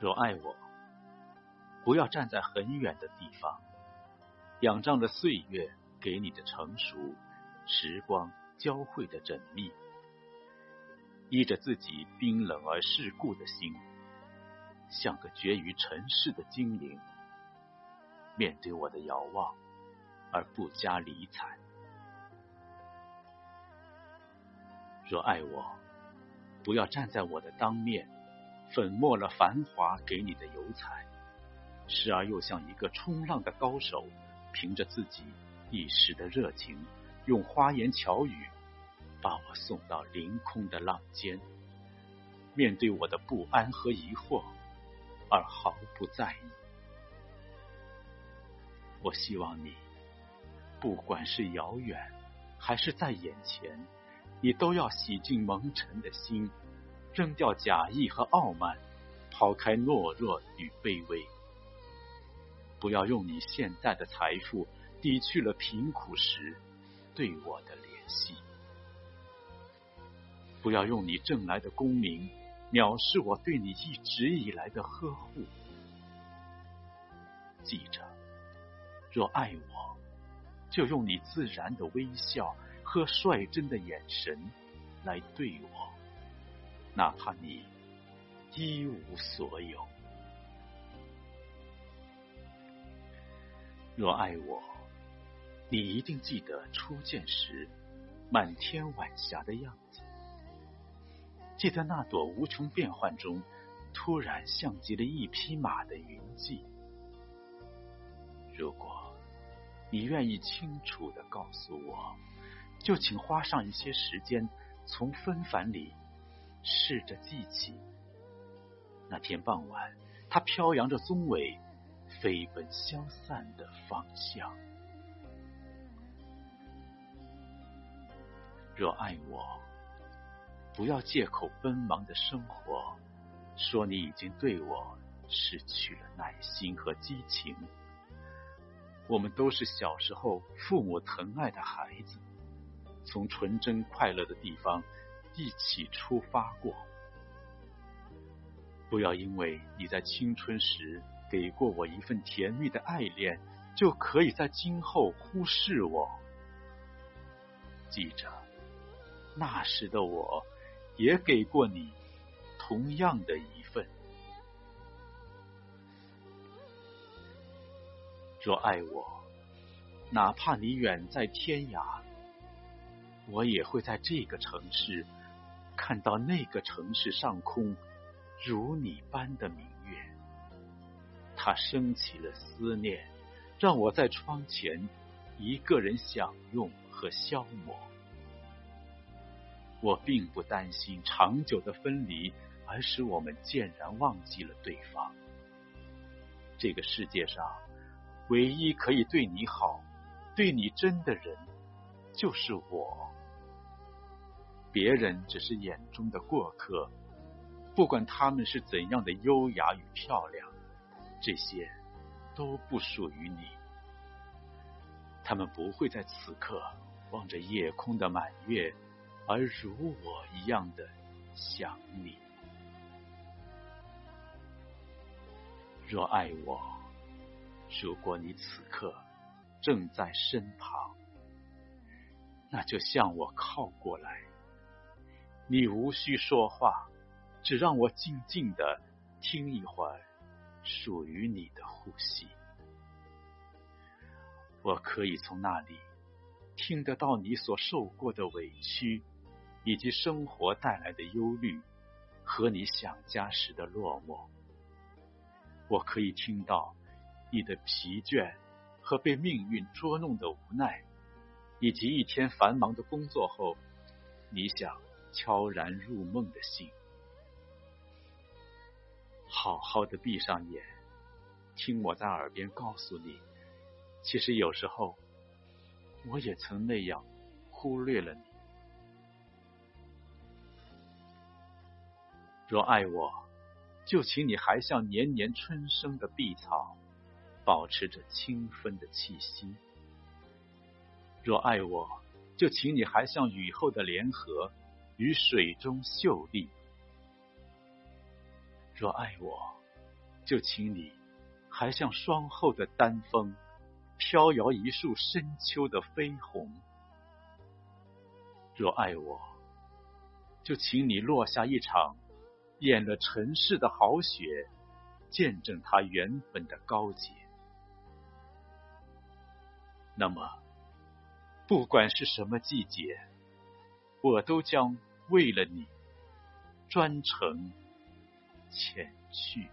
若爱我，不要站在很远的地方，仰仗着岁月给你的成熟，时光交汇的缜密，依着自己冰冷而世故的心，像个绝于尘世的精灵，面对我的遥望而不加理睬。若爱我，不要站在我的当面。粉末了繁华给你的油彩，时而又像一个冲浪的高手，凭着自己一时的热情，用花言巧语把我送到凌空的浪尖。面对我的不安和疑惑，而毫不在意。我希望你，不管是遥远还是在眼前，你都要洗净蒙尘的心。扔掉假意和傲慢，抛开懦弱与卑微。不要用你现在的财富抵去了贫苦时对我的怜惜。不要用你挣来的功名藐视我对你一直以来的呵护。记着，若爱我，就用你自然的微笑和率真的眼神来对我。哪怕你一无所有，若爱我，你一定记得初见时满天晚霞的样子，记得那朵无穷变幻中突然像极了一匹马的云际。如果你愿意清楚的告诉我，就请花上一些时间，从纷繁里。试着记起那天傍晚，他飘扬着棕尾，飞奔消散的方向。若爱我，不要借口奔忙的生活，说你已经对我失去了耐心和激情。我们都是小时候父母疼爱的孩子，从纯真快乐的地方。一起出发过，不要因为你在青春时给过我一份甜蜜的爱恋，就可以在今后忽视我。记着，那时的我也给过你同样的一份。若爱我，哪怕你远在天涯，我也会在这个城市。看到那个城市上空如你般的明月，它升起了思念，让我在窗前一个人享用和消磨。我并不担心长久的分离，而使我们渐然忘记了对方。这个世界上唯一可以对你好、对你真的人，就是我。别人只是眼中的过客，不管他们是怎样的优雅与漂亮，这些都不属于你。他们不会在此刻望着夜空的满月，而如我一样的想你。若爱我，如果你此刻正在身旁，那就向我靠过来。你无需说话，只让我静静的听一会儿属于你的呼吸。我可以从那里听得到你所受过的委屈，以及生活带来的忧虑和你想家时的落寞。我可以听到你的疲倦和被命运捉弄的无奈，以及一天繁忙的工作后，你想。悄然入梦的心，好好的闭上眼，听我在耳边告诉你，其实有时候我也曾那样忽略了你。若爱我，就请你还像年年春生的碧草，保持着清芬的气息；若爱我，就请你还像雨后的莲荷。于水中秀丽。若爱我，就请你还像霜后的丹枫，飘摇一树深秋的绯红。若爱我，就请你落下一场掩了尘世的好雪，见证它原本的高洁。那么，不管是什么季节，我都将为了你专程前去。